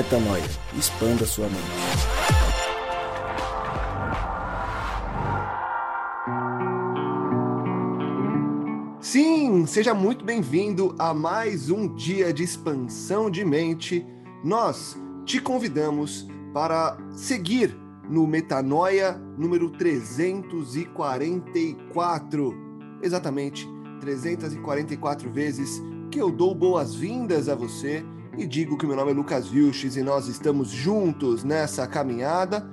Metanoia. Expanda sua mente. Sim, seja muito bem-vindo a mais um dia de expansão de mente. Nós te convidamos para seguir no Metanoia número 344. Exatamente, 344 vezes que eu dou boas-vindas a você e digo que meu nome é Lucas Vilches e nós estamos juntos nessa caminhada.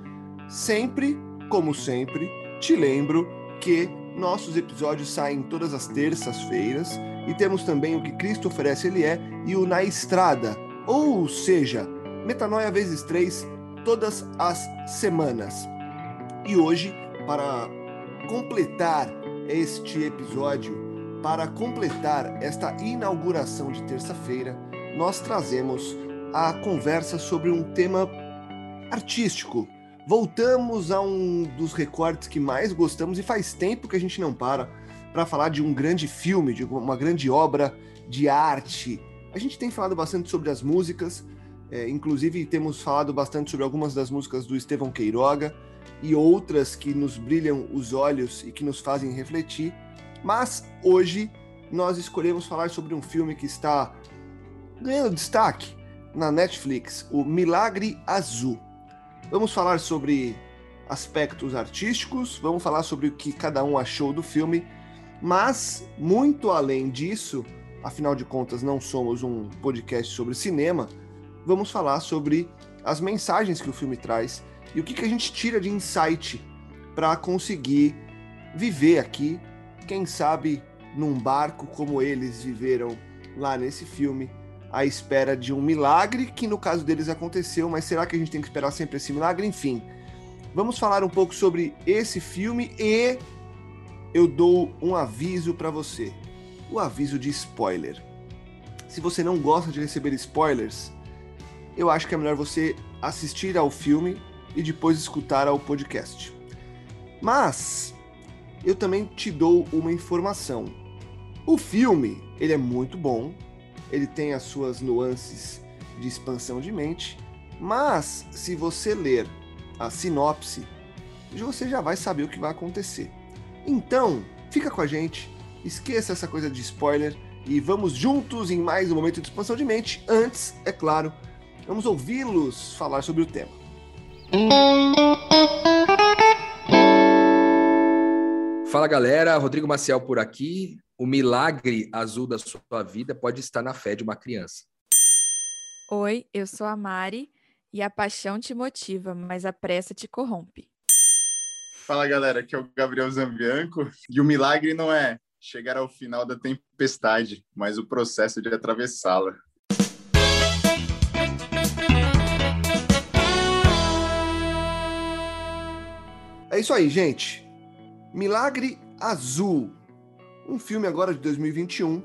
Sempre, como sempre, te lembro que nossos episódios saem todas as terças-feiras e temos também o que Cristo oferece Ele é e o Na Estrada, ou seja, Metanoia vezes três todas as semanas. E hoje, para completar este episódio, para completar esta inauguração de terça-feira, nós trazemos a conversa sobre um tema artístico. Voltamos a um dos recortes que mais gostamos e faz tempo que a gente não para para falar de um grande filme, de uma grande obra de arte. A gente tem falado bastante sobre as músicas, é, inclusive temos falado bastante sobre algumas das músicas do Estevão Queiroga e outras que nos brilham os olhos e que nos fazem refletir. Mas hoje nós escolhemos falar sobre um filme que está ganhando destaque na Netflix, o Milagre Azul. Vamos falar sobre aspectos artísticos, vamos falar sobre o que cada um achou do filme, mas muito além disso, afinal de contas não somos um podcast sobre cinema, vamos falar sobre as mensagens que o filme traz e o que, que a gente tira de insight para conseguir viver aqui, quem sabe num barco como eles viveram lá nesse filme, à espera de um milagre que no caso deles aconteceu, mas será que a gente tem que esperar sempre esse milagre? Enfim, vamos falar um pouco sobre esse filme e eu dou um aviso para você. O aviso de spoiler. Se você não gosta de receber spoilers, eu acho que é melhor você assistir ao filme e depois escutar ao podcast. Mas eu também te dou uma informação. O filme, ele é muito bom, ele tem as suas nuances de expansão de mente, mas se você ler a sinopse, você já vai saber o que vai acontecer. Então, fica com a gente, esqueça essa coisa de spoiler e vamos juntos em mais um momento de expansão de mente. Antes, é claro, vamos ouvi-los falar sobre o tema. Fala galera, Rodrigo Maciel por aqui. O milagre azul da sua vida pode estar na fé de uma criança. Oi, eu sou a Mari e a paixão te motiva, mas a pressa te corrompe. Fala galera, aqui é o Gabriel Zambianco e o milagre não é chegar ao final da tempestade, mas o processo de atravessá-la. É isso aí, gente. Milagre Azul, um filme agora de 2021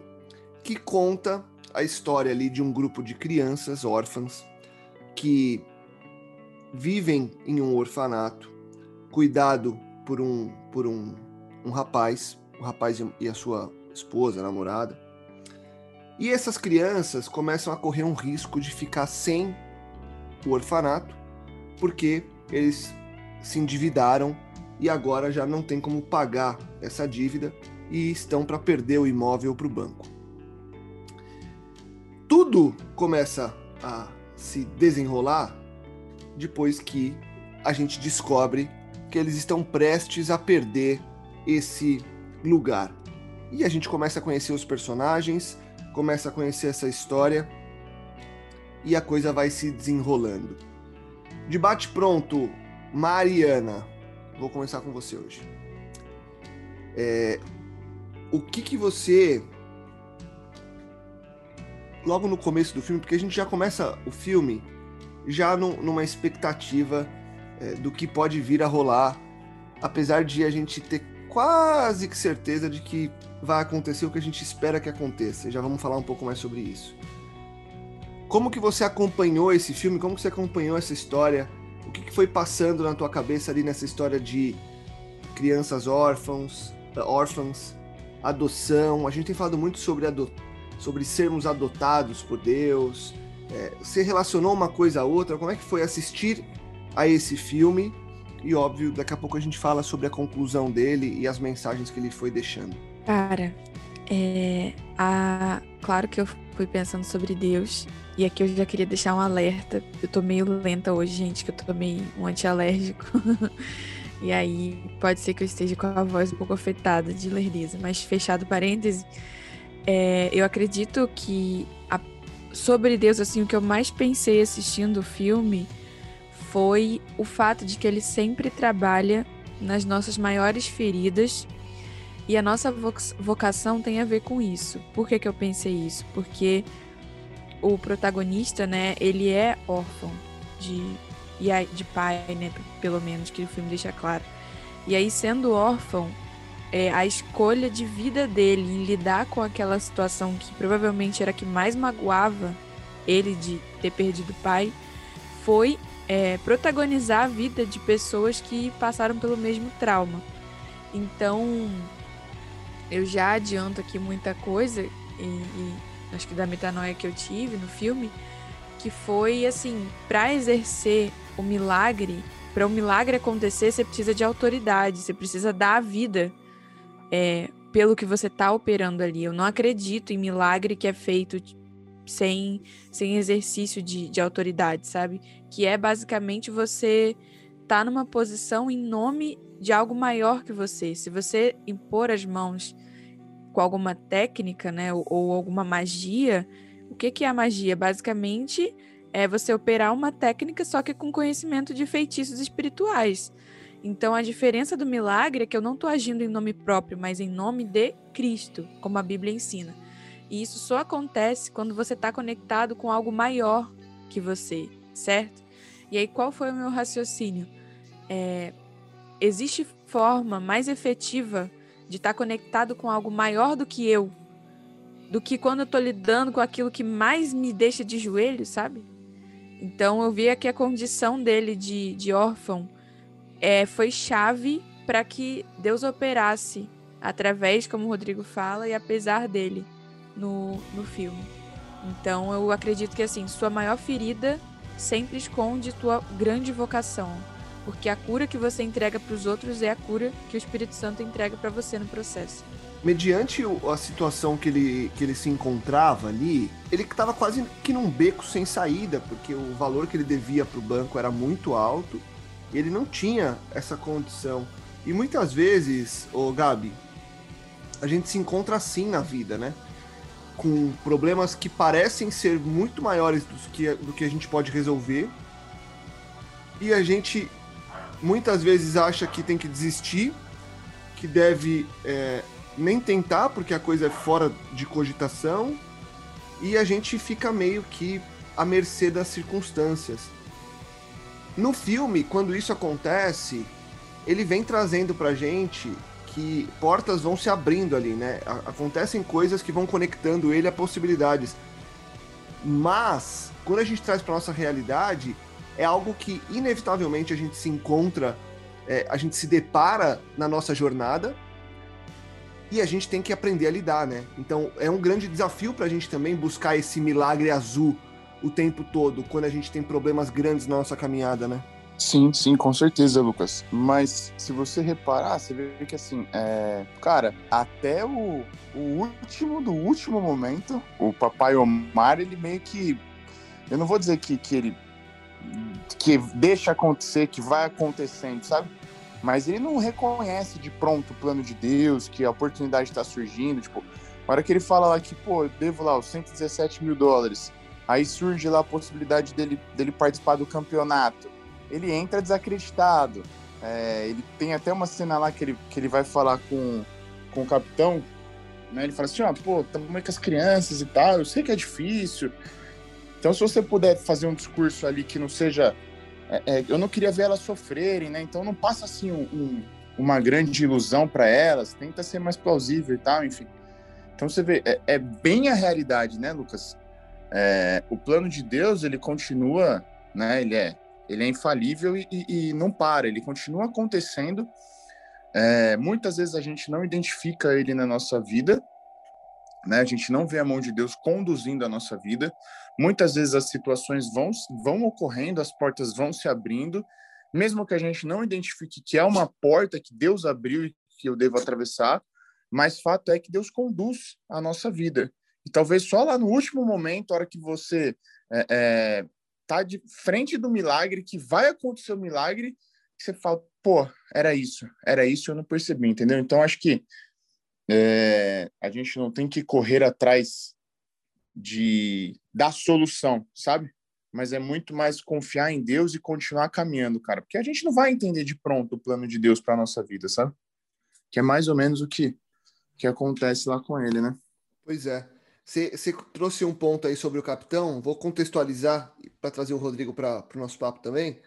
que conta a história ali de um grupo de crianças órfãs que vivem em um orfanato, cuidado por um por um, um rapaz, o rapaz e a sua esposa, namorada. E essas crianças começam a correr um risco de ficar sem o orfanato, porque eles se endividaram e agora já não tem como pagar essa dívida e estão para perder o imóvel para o banco. Tudo começa a se desenrolar depois que a gente descobre que eles estão prestes a perder esse lugar. E a gente começa a conhecer os personagens, começa a conhecer essa história e a coisa vai se desenrolando. Debate pronto, Mariana. Vou começar com você hoje. É, o que que você logo no começo do filme, porque a gente já começa o filme já no, numa expectativa é, do que pode vir a rolar, apesar de a gente ter quase que certeza de que vai acontecer o que a gente espera que aconteça. Já vamos falar um pouco mais sobre isso. Como que você acompanhou esse filme? Como que você acompanhou essa história? O que, que foi passando na tua cabeça ali nessa história de crianças órfãos, órfãs, adoção. A gente tem falado muito sobre, ado sobre sermos adotados por Deus É, você relacionou uma coisa a outra? Como é que foi assistir a esse filme? E óbvio, daqui a pouco a gente fala sobre a conclusão dele e as mensagens que ele foi deixando. Cara, é, a, claro que eu fui pensando sobre Deus. E aqui eu já queria deixar um alerta. Eu tô meio lenta hoje, gente, que eu tomei um antialérgico. e aí pode ser que eu esteja com a voz um pouco afetada de lerdeza. Mas fechado parêntese, é, eu acredito que a, sobre Deus, assim, o que eu mais pensei assistindo o filme foi o fato de que ele sempre trabalha nas nossas maiores feridas e a nossa vocação tem a ver com isso. Por que, que eu pensei isso? Porque o protagonista, né, ele é órfão de, de pai, né, pelo menos, que o filme deixa claro. E aí, sendo órfão, é, a escolha de vida dele em lidar com aquela situação que provavelmente era a que mais magoava ele de ter perdido o pai, foi é, protagonizar a vida de pessoas que passaram pelo mesmo trauma. Então, eu já adianto aqui muita coisa, e, e acho que da metanoia que eu tive no filme, que foi assim, para exercer o milagre, para o um milagre acontecer, você precisa de autoridade, você precisa dar a vida é, pelo que você está operando ali. Eu não acredito em milagre que é feito sem, sem exercício de, de autoridade, sabe? Que é basicamente você tá numa posição em nome de algo maior que você. Se você impor as mãos com alguma técnica, né, ou, ou alguma magia, o que, que é a magia? Basicamente é você operar uma técnica só que com conhecimento de feitiços espirituais. Então a diferença do milagre é que eu não estou agindo em nome próprio, mas em nome de Cristo, como a Bíblia ensina. E isso só acontece quando você está conectado com algo maior que você, certo? E aí qual foi o meu raciocínio? É, existe forma mais efetiva de estar tá conectado com algo maior do que eu, do que quando eu estou lidando com aquilo que mais me deixa de joelho, sabe? Então eu vi que a condição dele de, de órfão é, foi chave para que Deus operasse através, como o Rodrigo fala, e apesar dele no, no filme. Então eu acredito que assim, sua maior ferida sempre esconde tua grande vocação. Porque a cura que você entrega para os outros é a cura que o Espírito Santo entrega para você no processo. Mediante a situação que ele, que ele se encontrava ali, ele estava quase que num beco sem saída, porque o valor que ele devia para o banco era muito alto e ele não tinha essa condição. E muitas vezes, ô Gabi, a gente se encontra assim na vida, né? Com problemas que parecem ser muito maiores do que, do que a gente pode resolver. E a gente muitas vezes acha que tem que desistir, que deve é, nem tentar porque a coisa é fora de cogitação e a gente fica meio que à mercê das circunstâncias. No filme, quando isso acontece, ele vem trazendo pra gente que portas vão se abrindo ali, né? Acontecem coisas que vão conectando ele a possibilidades. Mas, quando a gente traz para nossa realidade, é algo que inevitavelmente a gente se encontra, é, a gente se depara na nossa jornada e a gente tem que aprender a lidar, né? Então é um grande desafio para a gente também buscar esse milagre azul o tempo todo, quando a gente tem problemas grandes na nossa caminhada, né? Sim, sim, com certeza, Lucas. Mas se você reparar, você vê que assim, é... cara, até o, o último do último momento, o papai Omar, ele meio que. Eu não vou dizer que, que ele que deixa acontecer, que vai acontecendo, sabe? Mas ele não reconhece de pronto o plano de Deus, que a oportunidade está surgindo. Tipo, a hora que ele fala lá que, pô, eu devo lá os 117 mil dólares, aí surge lá a possibilidade dele, dele participar do campeonato. Ele entra desacreditado. É, ele tem até uma cena lá que ele, que ele vai falar com, com o capitão, né? Ele fala assim, ó, pô, estamos com as crianças e tal, eu sei que é difícil, então, se você puder fazer um discurso ali que não seja. É, é, eu não queria ver elas sofrerem, né? Então, não passa assim um, um, uma grande ilusão para elas, tenta ser mais plausível e tal, enfim. Então, você vê, é, é bem a realidade, né, Lucas? É, o plano de Deus, ele continua, né? Ele é, ele é infalível e, e, e não para, ele continua acontecendo. É, muitas vezes a gente não identifica ele na nossa vida, né? A gente não vê a mão de Deus conduzindo a nossa vida. Muitas vezes as situações vão, vão ocorrendo, as portas vão se abrindo, mesmo que a gente não identifique que é uma porta que Deus abriu e que eu devo atravessar, mas fato é que Deus conduz a nossa vida. E talvez só lá no último momento, a hora que você é, é, tá de frente do milagre, que vai acontecer o milagre, que você fala, pô, era isso, era isso, eu não percebi, entendeu? Então acho que é, a gente não tem que correr atrás de da solução, sabe? Mas é muito mais confiar em Deus e continuar caminhando, cara, porque a gente não vai entender de pronto o plano de Deus para nossa vida, sabe? Que é mais ou menos o que que acontece lá com ele, né? Pois é. Você trouxe um ponto aí sobre o capitão, vou contextualizar para trazer o Rodrigo para o nosso papo também,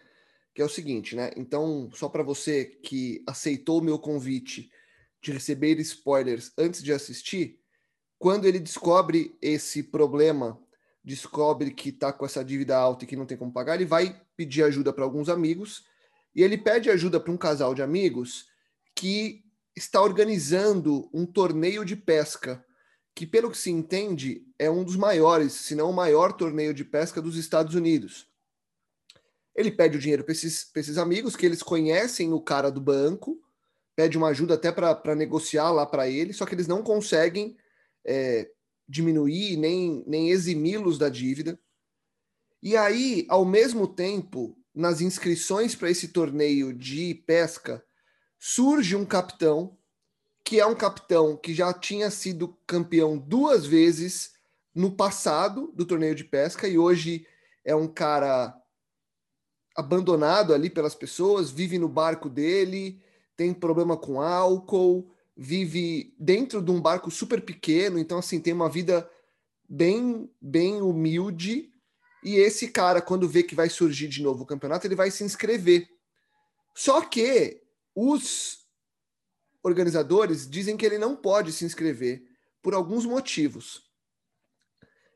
que é o seguinte, né? Então, só para você que aceitou o meu convite de receber spoilers antes de assistir, quando ele descobre esse problema, descobre que está com essa dívida alta e que não tem como pagar, ele vai pedir ajuda para alguns amigos e ele pede ajuda para um casal de amigos que está organizando um torneio de pesca que, pelo que se entende, é um dos maiores, se não o maior torneio de pesca dos Estados Unidos. Ele pede o dinheiro para esses, esses amigos, que eles conhecem o cara do banco, pede uma ajuda até para negociar lá para ele, só que eles não conseguem é, diminuir nem, nem eximi-los da dívida. E aí, ao mesmo tempo, nas inscrições para esse torneio de pesca, surge um capitão que é um capitão que já tinha sido campeão duas vezes no passado do torneio de pesca e hoje é um cara abandonado ali pelas pessoas, vive no barco dele, tem problema com álcool, vive dentro de um barco super pequeno, então assim, tem uma vida bem bem humilde. E esse cara, quando vê que vai surgir de novo o campeonato, ele vai se inscrever. Só que os organizadores dizem que ele não pode se inscrever por alguns motivos.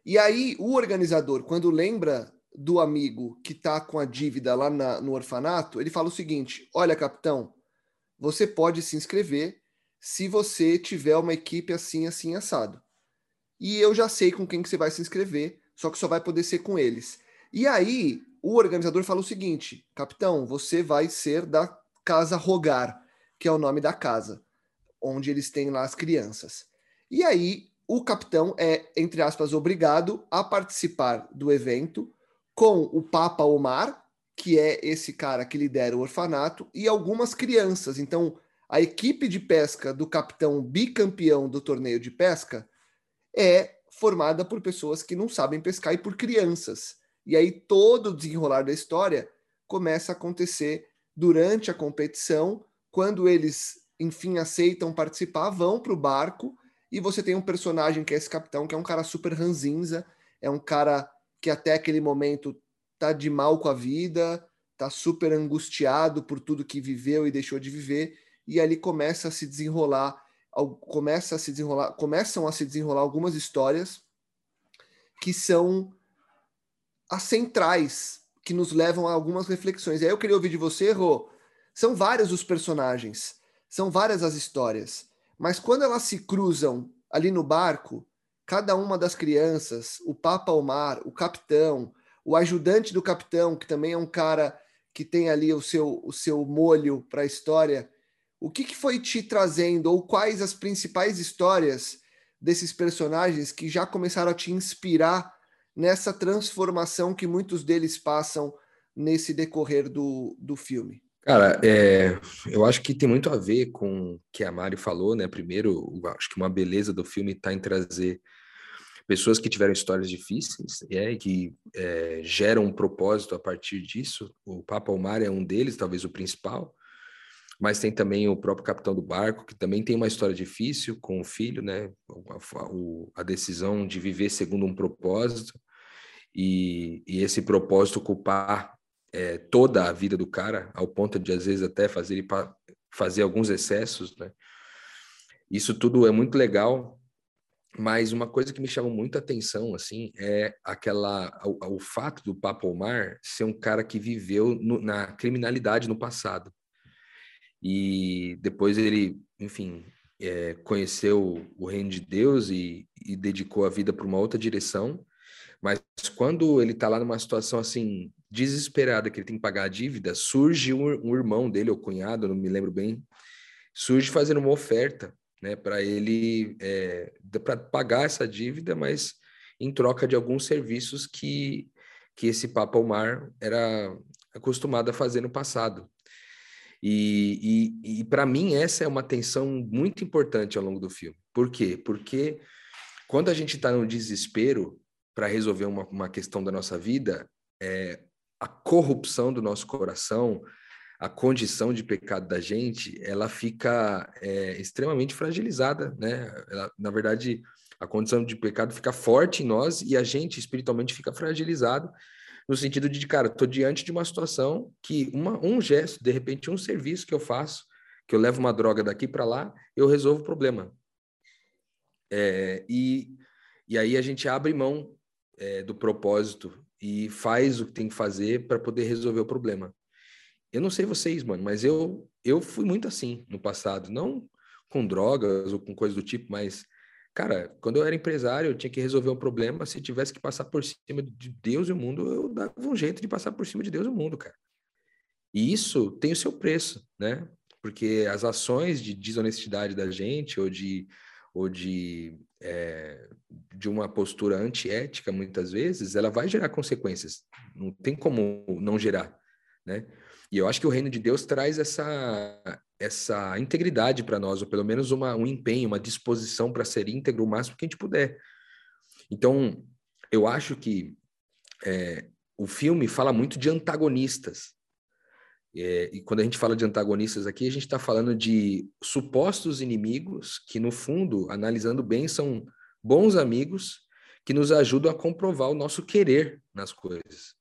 E aí, o organizador, quando lembra do amigo que está com a dívida lá na, no orfanato, ele fala o seguinte: Olha, capitão, você pode se inscrever se você tiver uma equipe assim, assim, assado. E eu já sei com quem que você vai se inscrever, só que só vai poder ser com eles. E aí, o organizador fala o seguinte: Capitão, você vai ser da Casa Rogar que é o nome da casa, onde eles têm lá as crianças. E aí, o capitão é, entre aspas, obrigado a participar do evento com o Papa Omar, que é esse cara que lidera o orfanato, e algumas crianças. Então, a equipe de pesca do capitão bicampeão do torneio de pesca é formada por pessoas que não sabem pescar e por crianças. E aí todo o desenrolar da história começa a acontecer durante a competição quando eles, enfim, aceitam participar, vão para o barco e você tem um personagem que é esse capitão, que é um cara super ranzinza, é um cara que até aquele momento tá de mal com a vida, tá super angustiado por tudo que viveu e deixou de viver, e ali começa a se desenrolar, começa a se desenrolar, começam a se desenrolar algumas histórias que são as centrais, que nos levam a algumas reflexões. E aí eu queria ouvir de você, Rô, são vários os personagens, são várias as histórias, mas quando elas se cruzam ali no barco, cada uma das crianças, o Papa Omar, o capitão, o ajudante do capitão, que também é um cara que tem ali o seu, o seu molho para a história, o que, que foi te trazendo, ou quais as principais histórias desses personagens que já começaram a te inspirar nessa transformação que muitos deles passam nesse decorrer do, do filme? Cara, é, eu acho que tem muito a ver com o que a Mari falou, né? Primeiro, acho que uma beleza do filme está em trazer pessoas que tiveram histórias difíceis é, e que é, geram um propósito a partir disso. O Papa Omar é um deles, talvez o principal, mas tem também o próprio capitão do barco, que também tem uma história difícil com o filho, né? A, a decisão de viver segundo um propósito e, e esse propósito culpar é, toda a vida do cara, ao ponto de às vezes até fazer ele fazer alguns excessos, né? Isso tudo é muito legal, mas uma coisa que me chamou muita atenção assim é aquela o, o fato do Papa Omar ser um cara que viveu no, na criminalidade no passado e depois ele, enfim, é, conheceu o reino de Deus e, e dedicou a vida para uma outra direção, mas quando ele está lá numa situação assim desesperada que ele tem que pagar a dívida, surge um, um irmão dele ou cunhado, não me lembro bem, surge fazendo uma oferta, né, para ele é, para pagar essa dívida, mas em troca de alguns serviços que que esse Papa Omar era acostumado a fazer no passado. E, e, e para mim, essa é uma tensão muito importante ao longo do filme. Por quê? Porque quando a gente está no desespero para resolver uma, uma questão da nossa vida, é, a corrupção do nosso coração, a condição de pecado da gente, ela fica é, extremamente fragilizada, né? Ela, na verdade, a condição de pecado fica forte em nós e a gente espiritualmente fica fragilizado no sentido de, cara, estou diante de uma situação que uma, um gesto, de repente, um serviço que eu faço, que eu levo uma droga daqui para lá, eu resolvo o problema. É, e, e aí a gente abre mão é, do propósito e faz o que tem que fazer para poder resolver o problema. Eu não sei vocês, mano, mas eu, eu fui muito assim no passado. Não com drogas ou com coisas do tipo, mas Cara, quando eu era empresário, eu tinha que resolver um problema. Se tivesse que passar por cima de Deus e o mundo, eu dava um jeito de passar por cima de Deus e o mundo, cara. E isso tem o seu preço, né? Porque as ações de desonestidade da gente ou de, ou de, é, de uma postura antiética, muitas vezes, ela vai gerar consequências. Não tem como não gerar, né? E eu acho que o reino de Deus traz essa, essa integridade para nós, ou pelo menos uma, um empenho, uma disposição para ser íntegro o máximo que a gente puder. Então, eu acho que é, o filme fala muito de antagonistas. É, e quando a gente fala de antagonistas aqui, a gente está falando de supostos inimigos que, no fundo, analisando bem, são bons amigos que nos ajudam a comprovar o nosso querer nas coisas.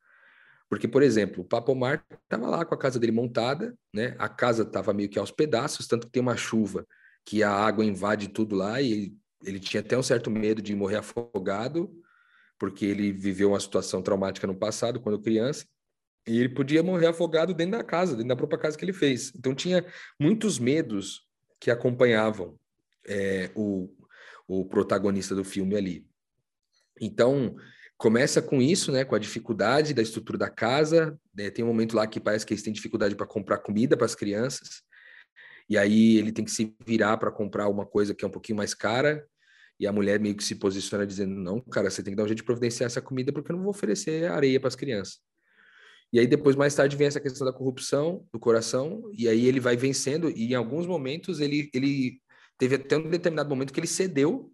Porque, por exemplo, o Papomar estava lá com a casa dele montada, né? A casa estava meio que aos pedaços, tanto que tem uma chuva que a água invade tudo lá e ele, ele tinha até um certo medo de morrer afogado, porque ele viveu uma situação traumática no passado, quando criança, e ele podia morrer afogado dentro da casa, dentro da própria casa que ele fez. Então tinha muitos medos que acompanhavam é, o, o protagonista do filme ali. Então, começa com isso, né, com a dificuldade da estrutura da casa. Né, tem um momento lá que parece que eles têm dificuldade para comprar comida para as crianças. E aí ele tem que se virar para comprar uma coisa que é um pouquinho mais cara. E a mulher meio que se posiciona dizendo: Não, cara, você tem que dar um jeito de providenciar essa comida porque eu não vou oferecer areia para as crianças. E aí depois, mais tarde, vem essa questão da corrupção do coração. E aí ele vai vencendo. E em alguns momentos ele, ele teve até um determinado momento que ele cedeu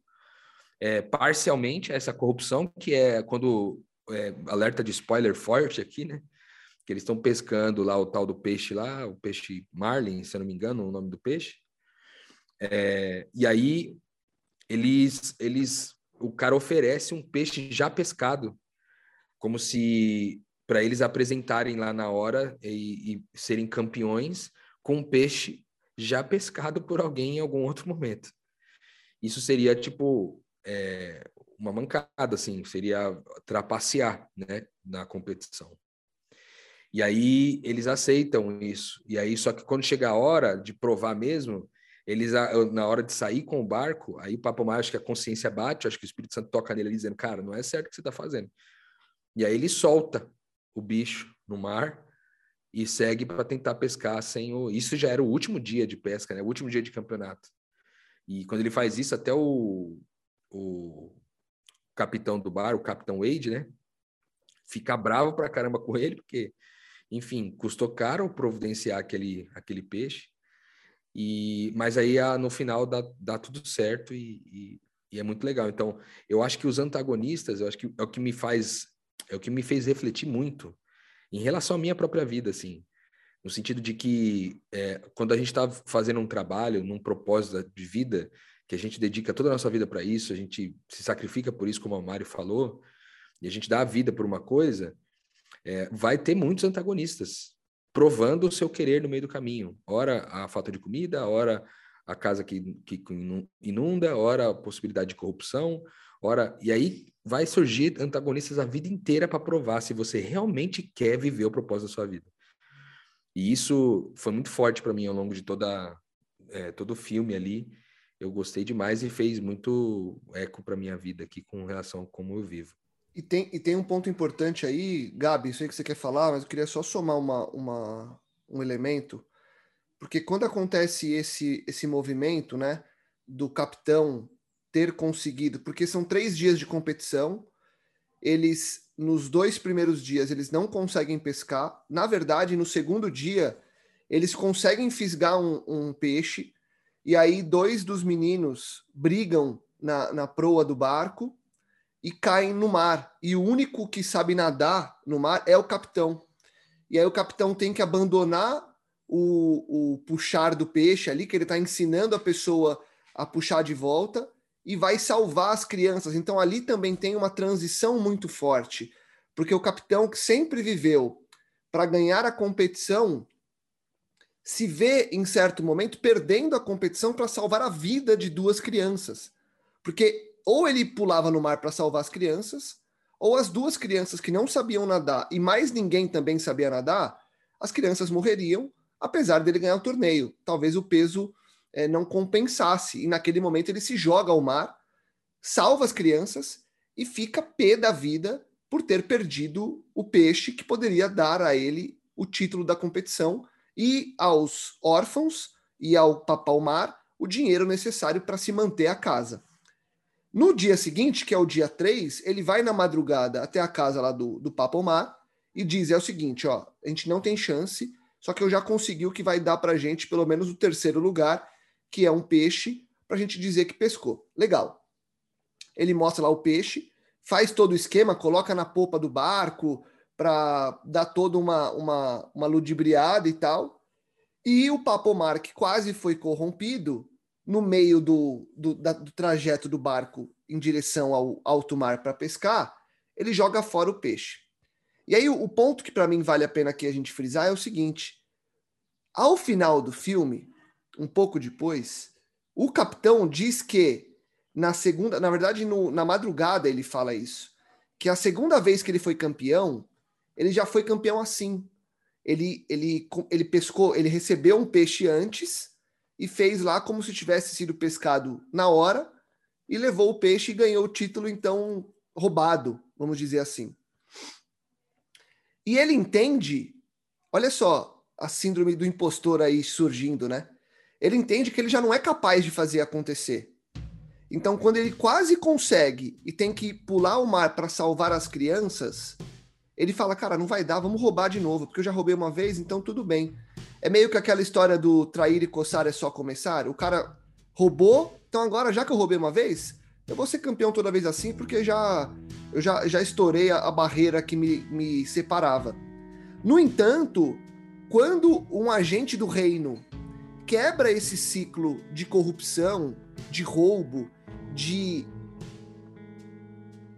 é, parcialmente essa corrupção, que é quando é, alerta de spoiler forte aqui, né? Que eles estão pescando lá o tal do peixe lá, o peixe marlin, se eu não me engano, o nome do peixe. É, e aí eles, eles, o cara oferece um peixe já pescado, como se para eles apresentarem lá na hora e, e serem campeões com um peixe já pescado por alguém em algum outro momento. Isso seria tipo é, uma mancada, assim, seria trapacear, né, na competição. E aí eles aceitam isso. E aí, só que quando chega a hora de provar mesmo, eles, na hora de sair com o barco, aí o Papo Maio, acho que a consciência bate, acho que o Espírito Santo toca nele dizendo, cara, não é certo o que você está fazendo. E aí ele solta o bicho no mar e segue para tentar pescar sem o. Isso já era o último dia de pesca, né? O último dia de campeonato. E quando ele faz isso, até o, o capitão do bar, o capitão Wade, né? Fica bravo pra caramba com ele, porque, enfim, custou caro providenciar aquele, aquele peixe. E, mas aí no final dá, dá tudo certo e, e, e, é muito legal. Então, eu acho que os antagonistas, eu acho que é o que me faz, é o que me fez refletir muito em relação à minha própria vida, assim, no sentido de que é, quando a gente está fazendo um trabalho, num propósito de vida, que a gente dedica toda a nossa vida para isso, a gente se sacrifica por isso, como a Mário falou, e a gente dá a vida por uma coisa, é, vai ter muitos antagonistas provando o seu querer no meio do caminho. Ora a falta de comida, ora a casa que, que inunda, ora a possibilidade de corrupção, ora e aí vai surgir antagonistas a vida inteira para provar se você realmente quer viver o propósito da sua vida. E isso foi muito forte para mim ao longo de toda é, todo o filme ali eu gostei demais e fez muito eco para minha vida aqui com relação a como eu vivo. E tem, e tem um ponto importante aí, Gabi, sei que você quer falar, mas eu queria só somar uma, uma, um elemento, porque quando acontece esse, esse movimento, né, do capitão ter conseguido, porque são três dias de competição, eles, nos dois primeiros dias, eles não conseguem pescar, na verdade, no segundo dia, eles conseguem fisgar um, um peixe, e aí dois dos meninos brigam na, na proa do barco, e caem no mar. E o único que sabe nadar no mar é o capitão. E aí o capitão tem que abandonar o, o puxar do peixe ali, que ele está ensinando a pessoa a puxar de volta e vai salvar as crianças. Então ali também tem uma transição muito forte, porque o capitão que sempre viveu para ganhar a competição se vê em certo momento perdendo a competição para salvar a vida de duas crianças. Porque ou ele pulava no mar para salvar as crianças, ou as duas crianças que não sabiam nadar e mais ninguém também sabia nadar, as crianças morreriam, apesar dele ganhar o torneio. Talvez o peso é, não compensasse. E naquele momento ele se joga ao mar, salva as crianças e fica pé da vida por ter perdido o peixe que poderia dar a ele o título da competição e aos órfãos e ao papau mar o dinheiro necessário para se manter a casa. No dia seguinte, que é o dia 3, ele vai na madrugada até a casa lá do, do Papomar e diz: é o seguinte, ó, a gente não tem chance, só que eu já consegui o que vai dar pra gente pelo menos o terceiro lugar, que é um peixe, pra gente dizer que pescou. Legal. Ele mostra lá o peixe, faz todo o esquema, coloca na popa do barco para dar toda uma, uma, uma ludibriada e tal. E o Papomar, que quase foi corrompido, no meio do, do, da, do trajeto do barco em direção ao alto mar para pescar, ele joga fora o peixe. E aí o, o ponto que para mim vale a pena aqui a gente frisar é o seguinte: ao final do filme, um pouco depois, o capitão diz que na segunda, na verdade no, na madrugada ele fala isso, que a segunda vez que ele foi campeão, ele já foi campeão assim. Ele, ele, ele pescou, ele recebeu um peixe antes e fez lá como se tivesse sido pescado na hora e levou o peixe e ganhou o título, então, roubado, vamos dizer assim. E ele entende, olha só, a síndrome do impostor aí surgindo, né? Ele entende que ele já não é capaz de fazer acontecer. Então, quando ele quase consegue e tem que pular o mar para salvar as crianças, ele fala: Cara, não vai dar, vamos roubar de novo, porque eu já roubei uma vez, então tudo bem. É meio que aquela história do trair e coçar é só começar. O cara roubou, então agora, já que eu roubei uma vez, eu vou ser campeão toda vez assim, porque já eu já, já estourei a, a barreira que me, me separava. No entanto, quando um agente do reino quebra esse ciclo de corrupção, de roubo, de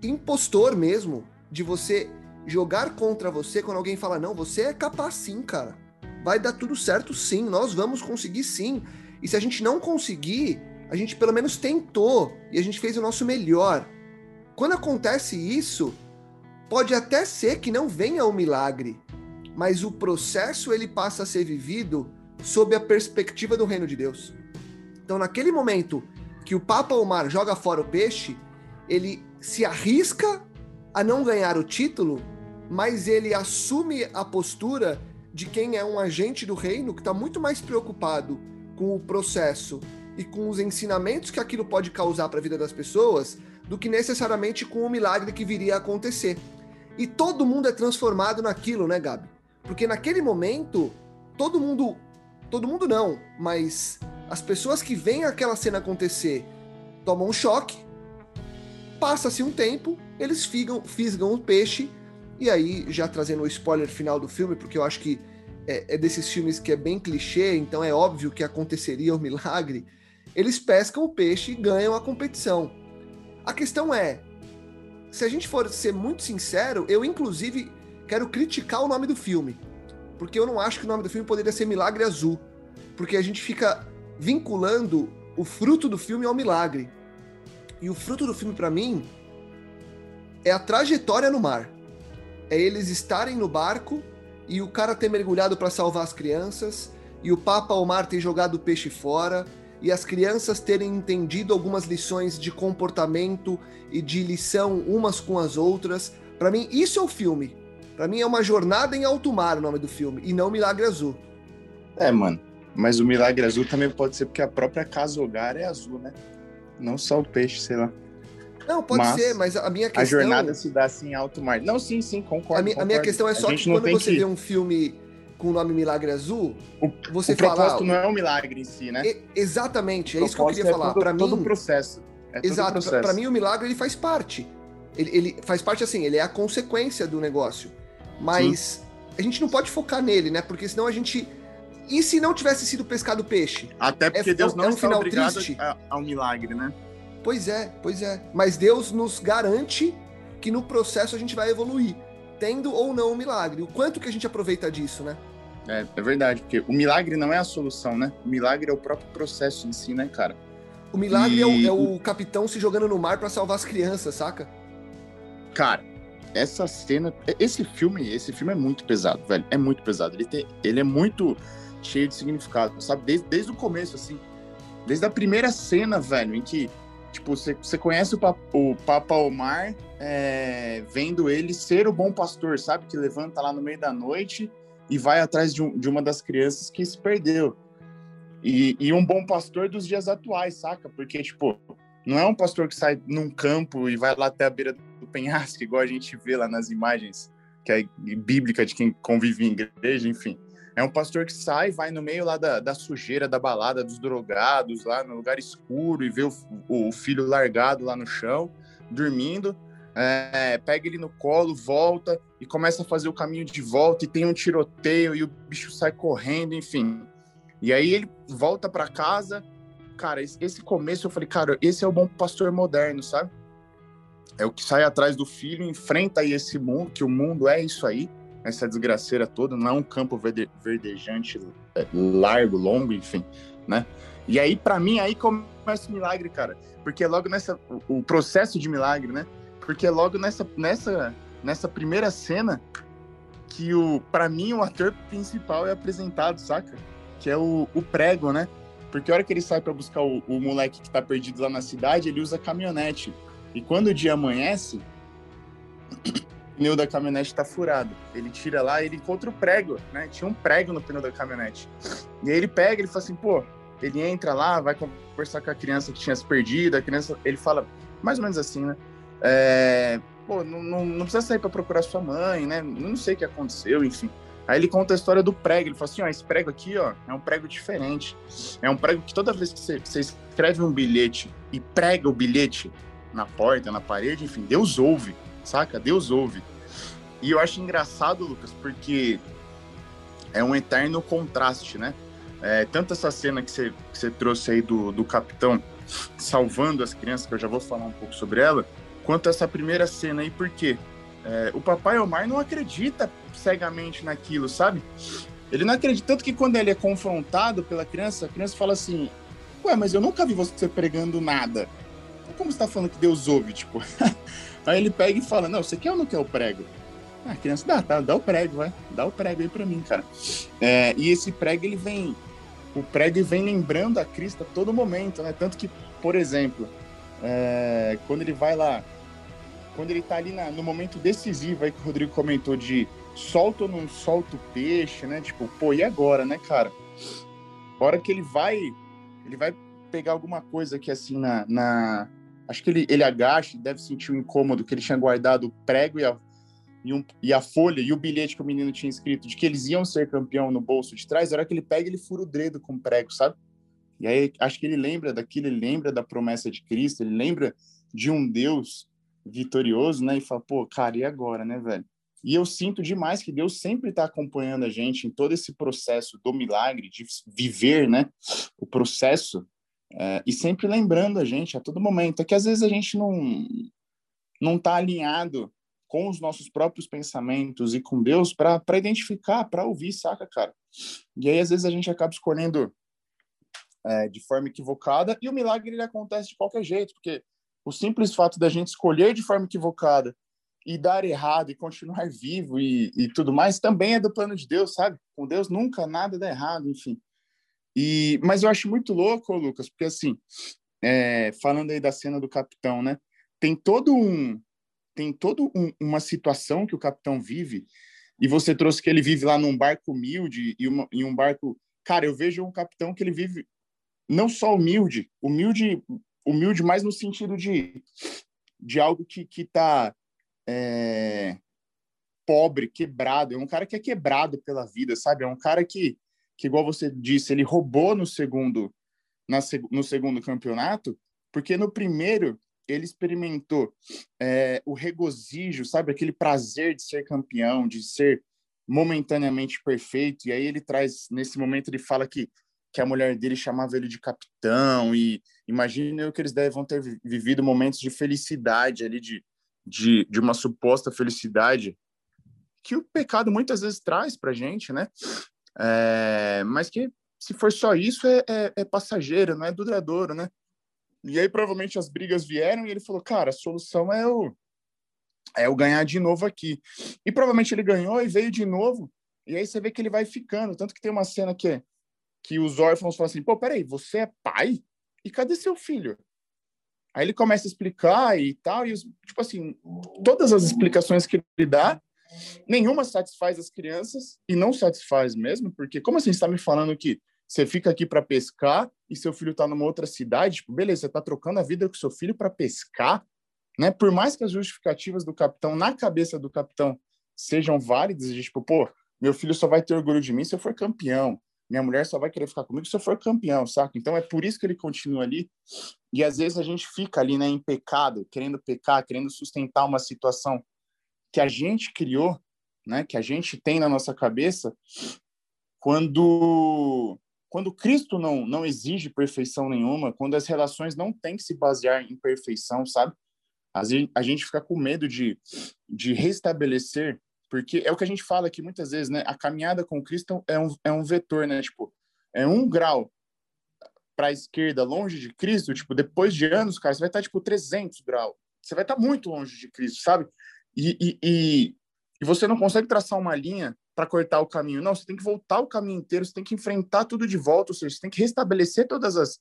impostor mesmo, de você jogar contra você quando alguém fala: não, você é capaz sim, cara vai dar tudo certo sim, nós vamos conseguir sim. E se a gente não conseguir, a gente pelo menos tentou e a gente fez o nosso melhor. Quando acontece isso, pode até ser que não venha o milagre, mas o processo ele passa a ser vivido sob a perspectiva do reino de Deus. Então, naquele momento que o Papa Omar joga fora o peixe, ele se arrisca a não ganhar o título, mas ele assume a postura de quem é um agente do reino que está muito mais preocupado com o processo e com os ensinamentos que aquilo pode causar para a vida das pessoas do que necessariamente com o milagre que viria a acontecer. E todo mundo é transformado naquilo, né, Gabi? Porque naquele momento, todo mundo. Todo mundo não, mas as pessoas que veem aquela cena acontecer tomam um choque, passa-se um tempo, eles fisgam o peixe e aí, já trazendo o spoiler final do filme, porque eu acho que é, é, desses filmes que é bem clichê, então é óbvio que aconteceria o milagre. Eles pescam o peixe e ganham a competição. A questão é, se a gente for ser muito sincero, eu inclusive quero criticar o nome do filme, porque eu não acho que o nome do filme poderia ser Milagre Azul, porque a gente fica vinculando o fruto do filme ao milagre. E o fruto do filme para mim é a trajetória no mar é eles estarem no barco e o cara ter mergulhado para salvar as crianças e o Papa Omar ter jogado o peixe fora e as crianças terem entendido algumas lições de comportamento e de lição umas com as outras. Para mim, isso é o filme. Para mim é uma jornada em alto mar o nome do filme e não Milagre Azul. É, mano. Mas o Milagre Azul também pode ser porque a própria casa hogar é azul, né? Não só o peixe, sei lá. Não, pode mas ser, mas a minha questão. A jornada se dá assim em alto mar. Não, sim, sim, concordo. A minha, concordo. A minha questão é só que quando você que... vê um filme com o nome Milagre Azul, o, você o fala. O propósito não é um milagre em si, né? E, exatamente, é isso que eu queria é falar. Para mim, todo o processo. É exato, para mim o milagre ele faz parte. Ele, ele, faz parte assim, ele é a consequência do negócio. Mas sim. a gente não pode focar nele, né? Porque senão a gente e se não tivesse sido pescado peixe? Até porque é, Deus não é um está final obrigado triste. ao milagre, né? Pois é, pois é. Mas Deus nos garante que no processo a gente vai evoluir, tendo ou não o milagre. O quanto que a gente aproveita disso, né? É, é verdade, porque o milagre não é a solução, né? O milagre é o próprio processo em si, né, cara? O milagre e... é, o, é, o, capitão se jogando no mar para salvar as crianças, saca? Cara, essa cena, esse filme, esse filme é muito pesado, velho. É muito pesado. Ele, tem, ele é muito cheio de significado, sabe? Desde, desde o começo, assim. Desde a primeira cena, velho, em que, tipo, você, conhece o, o Papa Omar é, vendo ele ser o bom pastor, sabe? Que levanta lá no meio da noite e vai atrás de, um, de uma das crianças que se perdeu. E, e, um bom pastor dos dias atuais, saca? Porque, tipo, não é um pastor que sai num campo e vai lá até a beira do penhasco, igual a gente vê lá nas imagens que é bíblica de quem convive em igreja, enfim. É um pastor que sai, vai no meio lá da, da sujeira, da balada, dos drogados, lá no lugar escuro e vê o, o filho largado lá no chão, dormindo. É, pega ele no colo, volta e começa a fazer o caminho de volta e tem um tiroteio e o bicho sai correndo, enfim. E aí ele volta para casa. Cara, esse começo eu falei, cara, esse é o bom pastor moderno, sabe? É o que sai atrás do filho, enfrenta aí esse mundo, que o mundo é isso aí essa desgraceira toda, não é um campo verde, verdejante é, largo, longo, enfim, né? E aí, para mim, aí começa o milagre, cara. Porque é logo nessa. O, processo de milagre, né? Porque é logo nessa, nessa, nessa primeira cena que o para mim o ator principal é apresentado, saca? Que é o, o prego, né? Porque a hora que ele sai para buscar o, o moleque que tá perdido lá na cidade, ele usa caminhonete. E quando o dia amanhece, pneu da caminhonete tá furado. Ele tira lá ele encontra o prego, né? Tinha um prego no pneu da caminhonete. E aí ele pega, ele fala assim, pô, ele entra lá, vai conversar com a criança que tinha se perdido, a criança, ele fala mais ou menos assim, né? É, pô, não, não, não, precisa sair para procurar sua mãe, né? Não sei o que aconteceu, enfim. Aí ele conta a história do prego. Ele fala assim: ó, esse prego aqui, ó, é um prego diferente. É um prego que toda vez que você, você escreve um bilhete e prega o bilhete na porta, na parede, enfim, Deus ouve saca? Deus ouve. E eu acho engraçado, Lucas, porque é um eterno contraste, né? É, tanto essa cena que você, que você trouxe aí do, do capitão salvando as crianças, que eu já vou falar um pouco sobre ela, quanto essa primeira cena aí, porque é, o papai Omar não acredita cegamente naquilo, sabe? Ele não acredita, tanto que quando ele é confrontado pela criança, a criança fala assim, ué, mas eu nunca vi você pregando nada. Como você tá falando que Deus ouve, tipo... Aí ele pega e fala: Não, você quer ou não quer o prego? Ah, a criança dá, tá, dá o prego, vai. Dá o prego aí pra mim, cara. É, e esse prego, ele vem. O prego vem lembrando a Cristo a todo momento, né? Tanto que, por exemplo, é, quando ele vai lá, quando ele tá ali na, no momento decisivo aí que o Rodrigo comentou de solta ou não solta o peixe, né? Tipo, pô, e agora, né, cara? Hora que ele vai, ele vai pegar alguma coisa aqui assim na, na, Acho que ele, ele agacha, deve sentir o um incômodo que ele tinha guardado o prego e a, e, um, e, a folha e o bilhete que o menino tinha escrito de que eles iam ser campeão no bolso de trás. A hora que ele pega, ele fura o dedo com o prego, sabe? E aí acho que ele lembra daquilo, ele lembra da promessa de Cristo, ele lembra de um Deus vitorioso, né? E fala, pô, cara, e agora, né, velho? E eu sinto demais que Deus sempre está acompanhando a gente em todo esse processo do milagre, de viver, né? O processo é, e sempre lembrando a gente a todo momento, é que às vezes a gente não não está alinhado com os nossos próprios pensamentos e com Deus para identificar, para ouvir, saca, cara? E aí às vezes a gente acaba escolhendo é, de forma equivocada e o milagre ele acontece de qualquer jeito, porque o simples fato da gente escolher de forma equivocada e dar errado e continuar vivo e, e tudo mais também é do plano de Deus, sabe? Com Deus nunca nada dá errado, enfim. E, mas eu acho muito louco, Lucas, porque assim, é, falando aí da cena do capitão, né? Tem todo um, tem todo um, uma situação que o capitão vive e você trouxe que ele vive lá num barco humilde e uma, em um barco, cara, eu vejo um capitão que ele vive não só humilde, humilde, humilde mais no sentido de de algo que que tá é, pobre, quebrado, é um cara que é quebrado pela vida, sabe? É um cara que que igual você disse, ele roubou no segundo na, no segundo campeonato, porque no primeiro ele experimentou é, o regozijo, sabe? Aquele prazer de ser campeão, de ser momentaneamente perfeito. E aí ele traz, nesse momento, ele fala que, que a mulher dele chamava ele de capitão. E imagina que eles devem ter vivido momentos de felicidade ali, de, de, de uma suposta felicidade que o pecado muitas vezes traz para gente, né? É, mas que se for só isso, é, é, é passageiro, não é duradouro, né? E aí provavelmente as brigas vieram e ele falou, cara, a solução é o é o ganhar de novo aqui. E provavelmente ele ganhou e veio de novo. E aí você vê que ele vai ficando, tanto que tem uma cena que que os órfãos falam assim: "Pô, peraí, você é pai? E cadê seu filho?" Aí ele começa a explicar e tal, e tipo assim, todas as explicações que ele dá, nenhuma satisfaz as crianças e não satisfaz mesmo, porque como assim está me falando que você fica aqui para pescar e seu filho está numa outra cidade, tipo, beleza, você está trocando a vida com seu filho para pescar, né? Por mais que as justificativas do capitão na cabeça do capitão sejam válidas, de, tipo, pô, meu filho só vai ter orgulho de mim se eu for campeão. Minha mulher só vai querer ficar comigo se eu for campeão, saca? Então é por isso que ele continua ali. E às vezes a gente fica ali, né, em pecado, querendo pecar, querendo sustentar uma situação que a gente criou, né, que a gente tem na nossa cabeça, quando quando Cristo não, não exige perfeição nenhuma, quando as relações não têm que se basear em perfeição, sabe? A gente fica com medo de, de restabelecer, porque é o que a gente fala aqui muitas vezes, né? A caminhada com Cristo é um, é um vetor, né? Tipo, é um grau para a esquerda, longe de Cristo, tipo, depois de anos, cara, você vai estar, tipo, 300 graus. Você vai estar muito longe de Cristo, sabe? E, e, e, e você não consegue traçar uma linha para cortar o caminho. Não, você tem que voltar o caminho inteiro, você tem que enfrentar tudo de volta, ou seja, você tem que restabelecer todas as,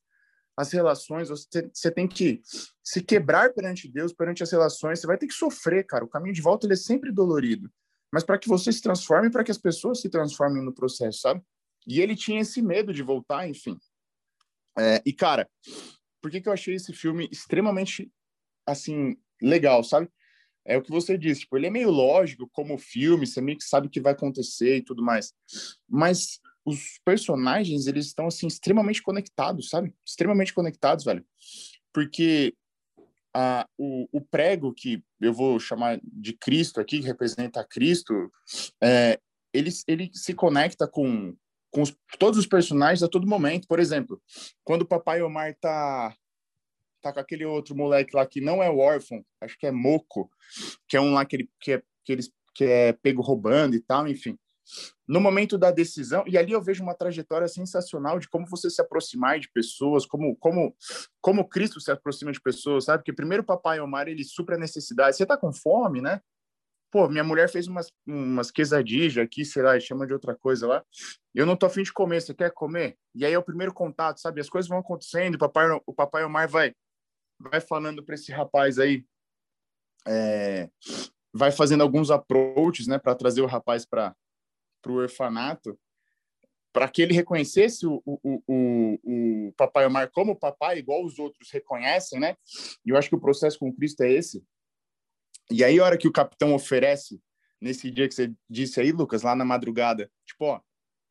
as relações, você, você tem que se quebrar perante Deus, perante as relações, você vai ter que sofrer, cara. O caminho de volta ele é sempre dolorido. Mas para que você se transforme, para que as pessoas se transformem no processo, sabe? E ele tinha esse medo de voltar, enfim. É, e, cara, por que, que eu achei esse filme extremamente, assim, legal, sabe? É o que você disse, tipo, ele é meio lógico como filme, você meio que sabe o que vai acontecer e tudo mais. Mas os personagens, eles estão, assim, extremamente conectados, sabe? Extremamente conectados, velho. Porque a, o, o prego, que eu vou chamar de Cristo aqui, que representa Cristo, é, ele, ele se conecta com, com os, todos os personagens a todo momento. Por exemplo, quando o Papai Omar tá tá com aquele outro moleque lá que não é o órfão, acho que é Moco, que é um lá que, ele, que, é, que, eles, que é pego roubando e tal, enfim. No momento da decisão, e ali eu vejo uma trajetória sensacional de como você se aproximar de pessoas, como como como Cristo se aproxima de pessoas, sabe? Porque primeiro o papai Omar, ele supra a necessidade. Você tá com fome, né? Pô, minha mulher fez umas, umas quesadillas aqui, sei lá, chama de outra coisa lá. Eu não tô afim de comer, você quer comer? E aí é o primeiro contato, sabe? As coisas vão acontecendo, o papai, o papai Omar vai vai falando para esse rapaz aí, é, vai fazendo alguns approaches, né, para trazer o rapaz para o orfanato, para que ele reconhecesse o, o, o, o Papai Omar como papai, igual os outros reconhecem, né? E eu acho que o processo com Cristo é esse. E aí, a hora que o capitão oferece, nesse dia que você disse aí, Lucas, lá na madrugada, tipo, ó,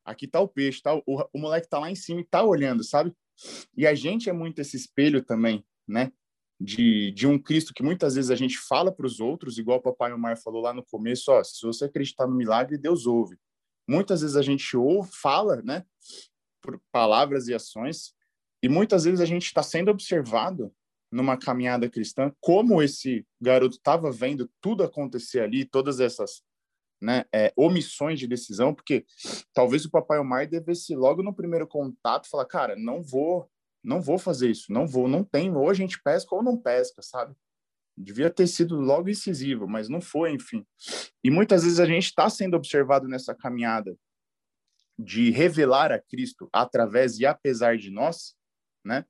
aqui tá o peixe, tá? O, o moleque tá lá em cima e tá olhando, sabe? E a gente é muito esse espelho também né? De, de um Cristo que muitas vezes a gente fala para os outros, igual o papai Omar falou lá no começo, ó, se você acreditar no milagre, Deus ouve. Muitas vezes a gente ouve, fala, né, por palavras e ações, e muitas vezes a gente está sendo observado numa caminhada cristã, como esse garoto estava vendo tudo acontecer ali, todas essas né, é, omissões de decisão, porque talvez o papai Omar devesse logo no primeiro contato falar, cara, não vou não vou fazer isso, não vou, não tem, ou a gente pesca ou não pesca, sabe? Devia ter sido logo incisivo, mas não foi, enfim. E muitas vezes a gente está sendo observado nessa caminhada de revelar a Cristo através e apesar de nós, né?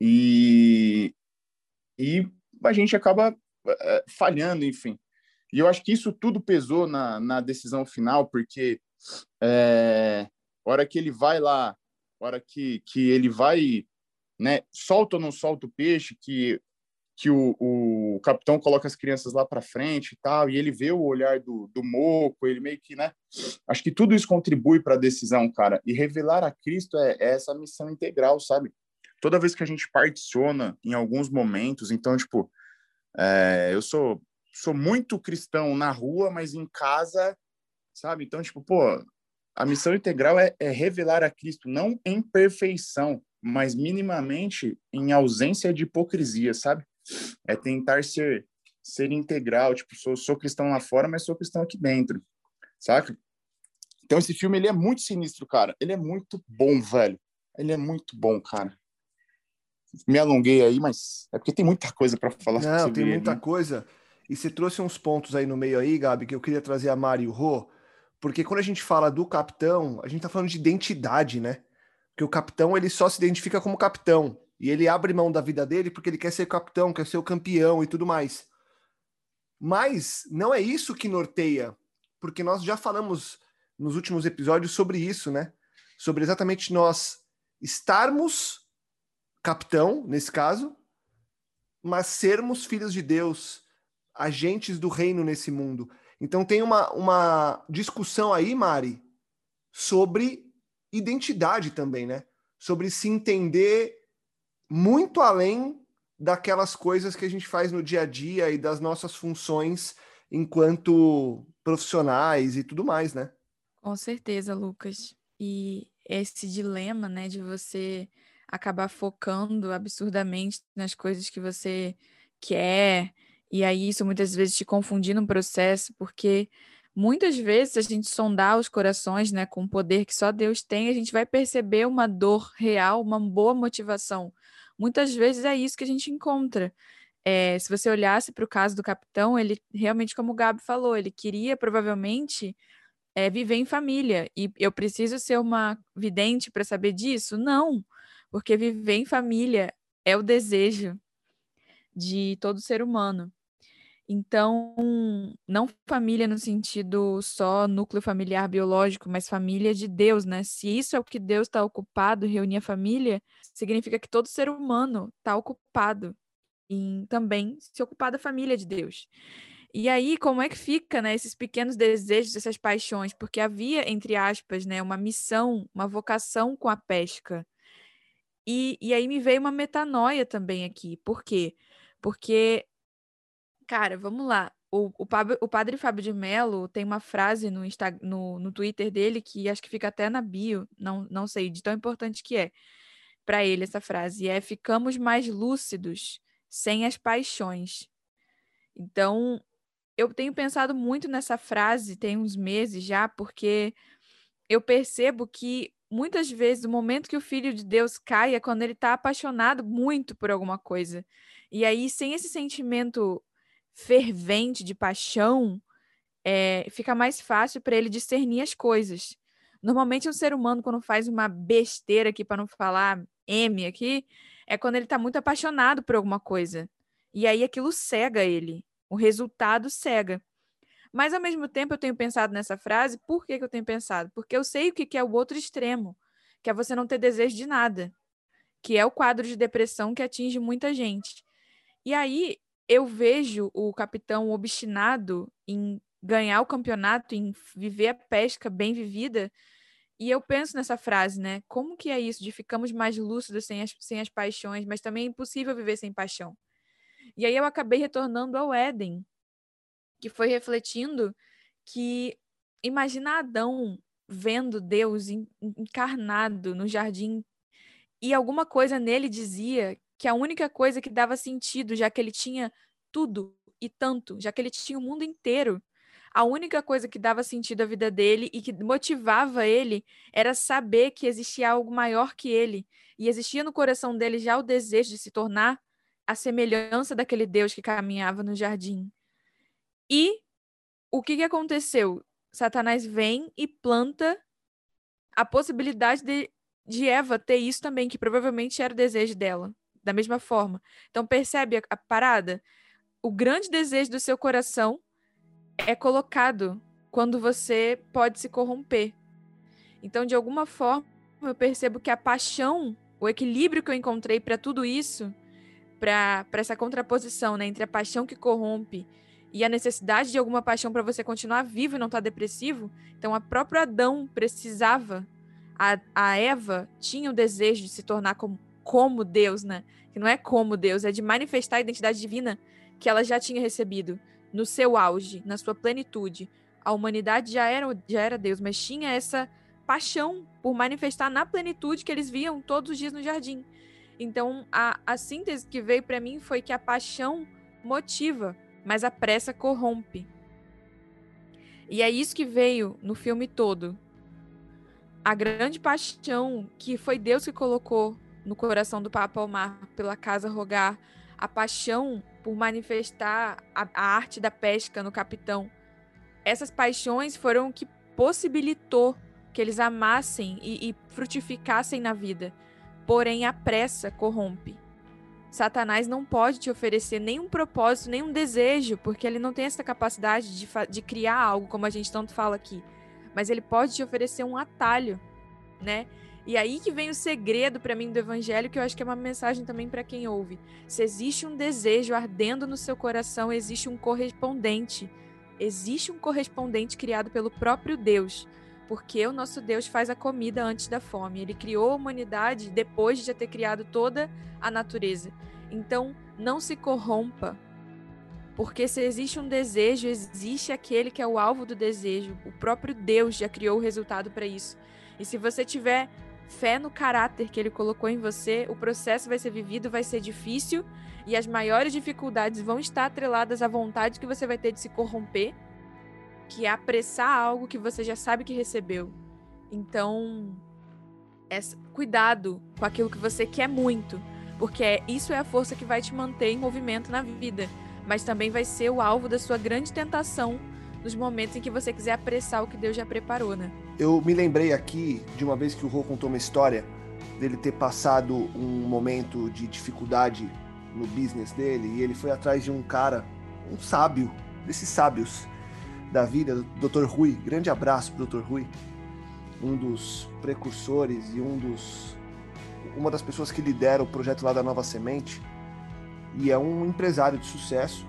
E, e a gente acaba é, falhando, enfim. E eu acho que isso tudo pesou na, na decisão final, porque é, hora que ele vai lá, hora que, que ele vai, né, solta ou não solta o peixe, que que o, o capitão coloca as crianças lá para frente e tal, e ele vê o olhar do, do moco, ele meio que, né? Acho que tudo isso contribui para a decisão, cara. E revelar a Cristo é, é, essa missão integral, sabe? Toda vez que a gente particiona em alguns momentos, então, tipo, é, eu sou, sou muito cristão na rua, mas em casa, sabe? Então, tipo, pô, a missão integral é, é revelar a Cristo, não em perfeição, mas minimamente em ausência de hipocrisia, sabe? É tentar ser ser integral, tipo, sou, sou cristão lá fora, mas sou cristão aqui dentro, saca? Então esse filme ele é muito sinistro, cara. Ele é muito bom, velho. Ele é muito bom, cara. Me alonguei aí, mas é porque tem muita coisa para falar. Não, tem muita né? coisa. E você trouxe uns pontos aí no meio aí, Gabi, que eu queria trazer a Mari e o Rô, porque quando a gente fala do capitão, a gente tá falando de identidade, né? Porque o capitão, ele só se identifica como capitão. E ele abre mão da vida dele porque ele quer ser capitão, quer ser o campeão e tudo mais. Mas não é isso que norteia, porque nós já falamos nos últimos episódios sobre isso, né? Sobre exatamente nós estarmos capitão, nesse caso, mas sermos filhos de Deus, agentes do reino nesse mundo. Então tem uma, uma discussão aí, Mari, sobre identidade também, né? Sobre se entender muito além daquelas coisas que a gente faz no dia a dia e das nossas funções enquanto profissionais e tudo mais, né? Com certeza, Lucas. E esse dilema, né, de você acabar focando absurdamente nas coisas que você quer, e aí isso muitas vezes te confundir no processo, porque muitas vezes a gente sondar os corações, né, com o poder que só Deus tem, a gente vai perceber uma dor real, uma boa motivação muitas vezes é isso que a gente encontra. É, se você olhasse para o caso do capitão, ele realmente, como o Gabi falou, ele queria provavelmente é, viver em família. E eu preciso ser uma vidente para saber disso? Não, porque viver em família é o desejo de todo ser humano. Então, não família no sentido só núcleo familiar biológico, mas família de Deus, né? Se isso é o que Deus está ocupado, reunir a família, significa que todo ser humano está ocupado em também se ocupar da família de Deus. E aí, como é que fica, né, esses pequenos desejos, essas paixões? Porque havia, entre aspas, né, uma missão, uma vocação com a pesca. E, e aí me veio uma metanoia também aqui. Por quê? Porque Cara, vamos lá. O, o, o padre Fábio de Mello tem uma frase no, Insta, no, no Twitter dele que acho que fica até na bio, não, não sei, de tão importante que é para ele essa frase. É ficamos mais lúcidos sem as paixões. Então, eu tenho pensado muito nessa frase tem uns meses já, porque eu percebo que muitas vezes o momento que o filho de Deus cai é quando ele está apaixonado muito por alguma coisa. E aí, sem esse sentimento fervente de paixão, é, fica mais fácil para ele discernir as coisas. Normalmente, um ser humano, quando faz uma besteira aqui, para não falar M aqui, é quando ele está muito apaixonado por alguma coisa. E aí aquilo cega ele. O resultado cega. Mas, ao mesmo tempo, eu tenho pensado nessa frase. Por que, que eu tenho pensado? Porque eu sei o que, que é o outro extremo, que é você não ter desejo de nada, que é o quadro de depressão que atinge muita gente. E aí, eu vejo o capitão obstinado em ganhar o campeonato, em viver a pesca bem vivida. E eu penso nessa frase, né? Como que é isso de ficamos mais lúcidos sem as, sem as paixões, mas também é impossível viver sem paixão. E aí eu acabei retornando ao Éden, que foi refletindo que imagina Adão vendo Deus encarnado no jardim e alguma coisa nele dizia que a única coisa que dava sentido, já que ele tinha tudo e tanto, já que ele tinha o mundo inteiro, a única coisa que dava sentido à vida dele e que motivava ele era saber que existia algo maior que ele. E existia no coração dele já o desejo de se tornar a semelhança daquele Deus que caminhava no jardim. E o que, que aconteceu? Satanás vem e planta a possibilidade de, de Eva ter isso também, que provavelmente era o desejo dela, da mesma forma. Então, percebe a, a parada? O grande desejo do seu coração é colocado quando você pode se corromper. Então, de alguma forma, eu percebo que a paixão, o equilíbrio que eu encontrei para tudo isso, para essa contraposição né, entre a paixão que corrompe e a necessidade de alguma paixão para você continuar vivo e não estar tá depressivo. Então, a própria Adão precisava, a, a Eva tinha o desejo de se tornar como, como Deus, né? Que não é como Deus, é de manifestar a identidade divina que ela já tinha recebido no seu auge, na sua plenitude. A humanidade já era, já era Deus, mas tinha essa paixão por manifestar na plenitude que eles viam todos os dias no jardim. Então, a, a síntese que veio para mim foi que a paixão motiva, mas a pressa corrompe. E é isso que veio no filme todo. A grande paixão que foi Deus que colocou no coração do Papa Omar pela casa rogar, a paixão por manifestar a, a arte da pesca no capitão. Essas paixões foram o que possibilitou que eles amassem e, e frutificassem na vida. Porém, a pressa corrompe. Satanás não pode te oferecer nenhum propósito, nenhum desejo, porque ele não tem essa capacidade de, de criar algo, como a gente tanto fala aqui. Mas ele pode te oferecer um atalho, né? E aí que vem o segredo para mim do evangelho, que eu acho que é uma mensagem também para quem ouve. Se existe um desejo ardendo no seu coração, existe um correspondente. Existe um correspondente criado pelo próprio Deus porque o nosso Deus faz a comida antes da fome. Ele criou a humanidade depois de já ter criado toda a natureza. Então, não se corrompa. Porque se existe um desejo, existe aquele que é o alvo do desejo. O próprio Deus já criou o resultado para isso. E se você tiver fé no caráter que ele colocou em você, o processo vai ser vivido, vai ser difícil e as maiores dificuldades vão estar atreladas à vontade que você vai ter de se corromper que é apressar algo que você já sabe que recebeu. Então, é, cuidado com aquilo que você quer muito, porque é, isso é a força que vai te manter em movimento na vida, mas também vai ser o alvo da sua grande tentação nos momentos em que você quiser apressar o que Deus já preparou, né? Eu me lembrei aqui de uma vez que o Rô contou uma história dele ter passado um momento de dificuldade no business dele e ele foi atrás de um cara, um sábio, desses sábios, da vida, Dr. Rui. Grande abraço pro Dr. Rui, um dos precursores e um dos uma das pessoas que lidera o projeto lá da Nova Semente. E é um empresário de sucesso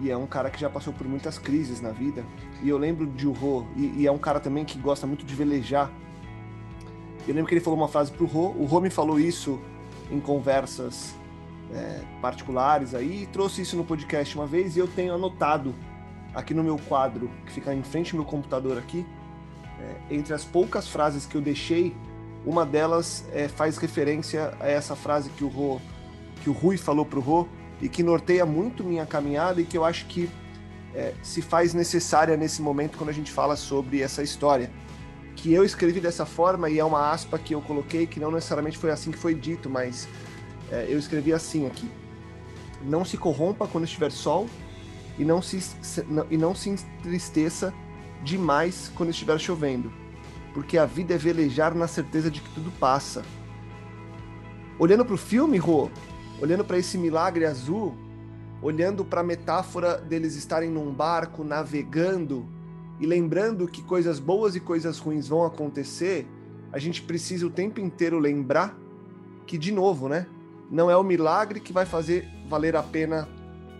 e é um cara que já passou por muitas crises na vida. E eu lembro de o Rô, e, e, é um cara também que gosta muito de velejar. Eu lembro que ele falou uma frase pro Rô, o Rô me falou isso em conversas é, particulares aí, trouxe isso no podcast uma vez e eu tenho anotado aqui no meu quadro, que fica em frente ao meu computador aqui, é, entre as poucas frases que eu deixei, uma delas é, faz referência a essa frase que o, Rô, que o Rui falou para o Rô e que norteia muito minha caminhada e que eu acho que é, se faz necessária nesse momento quando a gente fala sobre essa história. Que eu escrevi dessa forma e é uma aspa que eu coloquei que não necessariamente foi assim que foi dito, mas é, eu escrevi assim aqui: Não se corrompa quando estiver sol e não se, e não se entristeça demais quando estiver chovendo, porque a vida é velejar na certeza de que tudo passa. Olhando para o filme, Rô, olhando para esse milagre azul, olhando para a metáfora deles estarem num barco navegando e lembrando que coisas boas e coisas ruins vão acontecer, a gente precisa o tempo inteiro lembrar que, de novo, né? Não é o milagre que vai fazer valer a pena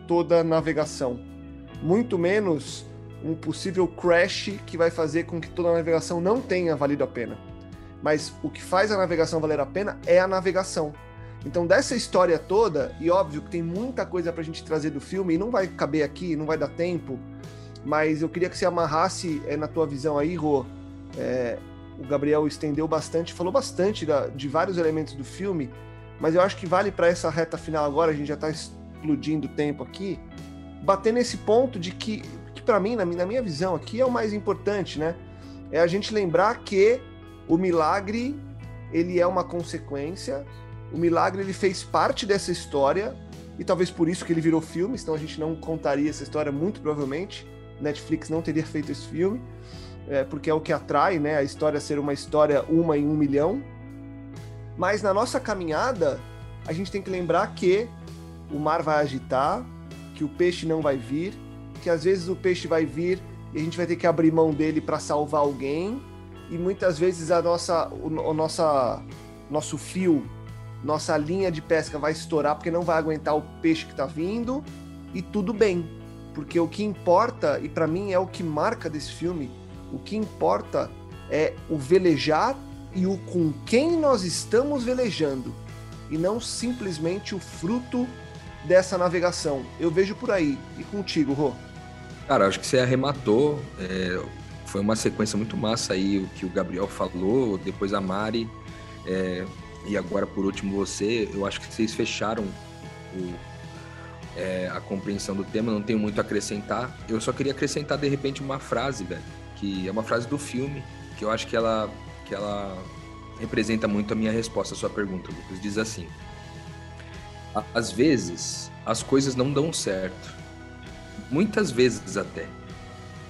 toda a navegação. Muito menos um possível crash que vai fazer com que toda a navegação não tenha valido a pena. Mas o que faz a navegação valer a pena é a navegação. Então, dessa história toda, e óbvio que tem muita coisa pra gente trazer do filme, e não vai caber aqui, não vai dar tempo, mas eu queria que você amarrasse é, na tua visão aí, Rô. É, o Gabriel estendeu bastante, falou bastante da, de vários elementos do filme, mas eu acho que vale para essa reta final agora, a gente já está explodindo o tempo aqui, bater nesse ponto de que, que para mim, na, na minha visão aqui, é o mais importante, né? É a gente lembrar que o milagre, ele é uma consequência, o milagre, ele fez parte dessa história, e talvez por isso que ele virou filme, senão a gente não contaria essa história, muito provavelmente. Netflix não teria feito esse filme. é, porque é o que atrai, né? A história ser uma história uma em um milhão. Mas na nossa caminhada, a gente tem que lembrar que o mar vai agitar, que o peixe não vai vir, que às vezes o peixe vai vir e a gente vai ter que abrir mão dele para salvar alguém, e muitas vezes a nossa, o, o nossa, nosso fio, nossa linha de pesca vai estourar porque não vai aguentar o peixe que está vindo, e tudo bem, porque o que importa, e para mim é o que marca desse filme, o que importa é o velejar e o com quem nós estamos velejando, e não simplesmente o fruto dessa navegação. Eu vejo por aí. E contigo, Rô? Cara, acho que você arrematou. É, foi uma sequência muito massa aí o que o Gabriel falou, depois a Mari, é, e agora por último você. Eu acho que vocês fecharam o, é, a compreensão do tema, não tenho muito a acrescentar. Eu só queria acrescentar de repente uma frase, velho, que é uma frase do filme, que eu acho que ela, que ela representa muito a minha resposta à sua pergunta, Lucas. Diz assim: Às vezes as coisas não dão certo muitas vezes até.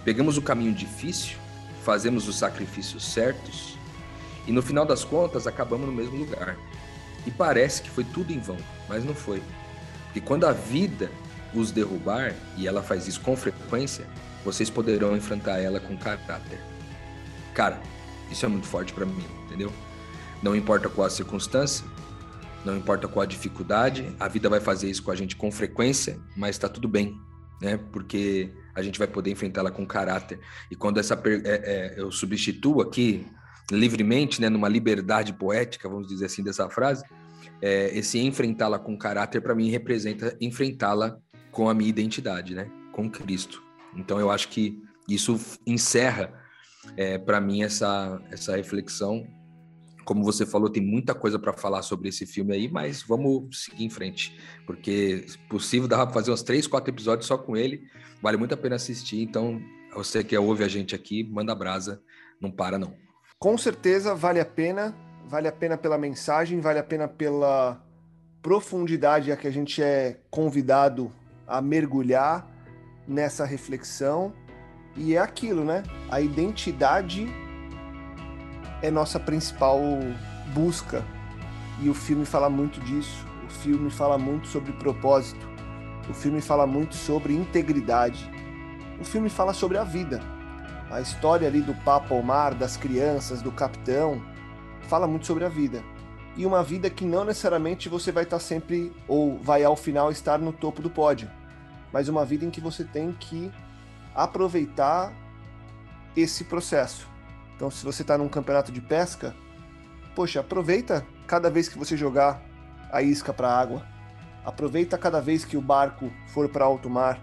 Pegamos o caminho difícil, fazemos os sacrifícios certos e no final das contas acabamos no mesmo lugar. E parece que foi tudo em vão, mas não foi. Porque quando a vida os derrubar, e ela faz isso com frequência, vocês poderão enfrentar ela com caráter. Cara, isso é muito forte para mim, entendeu? Não importa qual a circunstância, não importa qual a dificuldade, a vida vai fazer isso com a gente com frequência, mas tá tudo bem né? Porque a gente vai poder enfrentá-la com caráter. E quando essa é, é, eu substituo aqui livremente, né, numa liberdade poética, vamos dizer assim dessa frase, é, esse enfrentá-la com caráter para mim representa enfrentá-la com a minha identidade, né? Com Cristo. Então eu acho que isso encerra é, para mim essa essa reflexão como você falou, tem muita coisa para falar sobre esse filme aí, mas vamos seguir em frente, porque possível dá para fazer uns três, quatro episódios só com ele. Vale muito a pena assistir. Então, você que ouve a gente aqui, manda brasa, não para não. Com certeza vale a pena, vale a pena pela mensagem, vale a pena pela profundidade a que a gente é convidado a mergulhar nessa reflexão. E é aquilo, né? A identidade é nossa principal busca. E o filme fala muito disso. O filme fala muito sobre propósito. O filme fala muito sobre integridade. O filme fala sobre a vida. A história ali do Papa Omar, das crianças, do capitão, fala muito sobre a vida. E uma vida que não necessariamente você vai estar sempre, ou vai ao final estar no topo do pódio, mas uma vida em que você tem que aproveitar esse processo então, se você está num campeonato de pesca, poxa, aproveita cada vez que você jogar a isca para a água. Aproveita cada vez que o barco for para alto mar.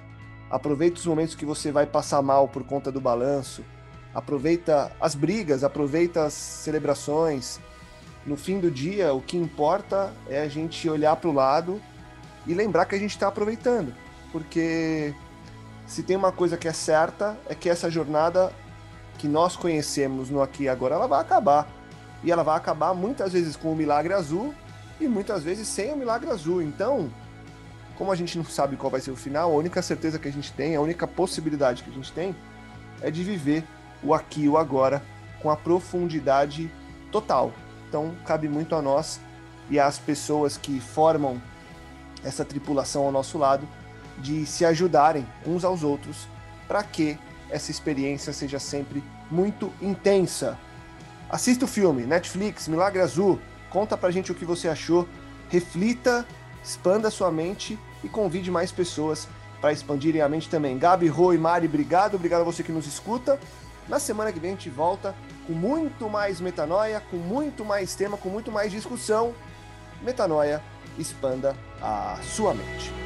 Aproveita os momentos que você vai passar mal por conta do balanço. Aproveita as brigas, aproveita as celebrações. No fim do dia, o que importa é a gente olhar para o lado e lembrar que a gente está aproveitando. Porque se tem uma coisa que é certa, é que essa jornada que nós conhecemos no aqui e agora, ela vai acabar. E ela vai acabar muitas vezes com o milagre azul e muitas vezes sem o milagre azul. Então, como a gente não sabe qual vai ser o final, a única certeza que a gente tem, a única possibilidade que a gente tem é de viver o aqui e o agora com a profundidade total. Então, cabe muito a nós e às pessoas que formam essa tripulação ao nosso lado de se ajudarem uns aos outros para que essa experiência seja sempre muito intensa. Assista o filme, Netflix, Milagre Azul, conta pra gente o que você achou, reflita, expanda sua mente e convide mais pessoas para expandirem a mente também. Gabi, Rô e Mari, obrigado, obrigado a você que nos escuta. Na semana que vem a gente volta com muito mais metanoia, com muito mais tema, com muito mais discussão. Metanoia, expanda a sua mente.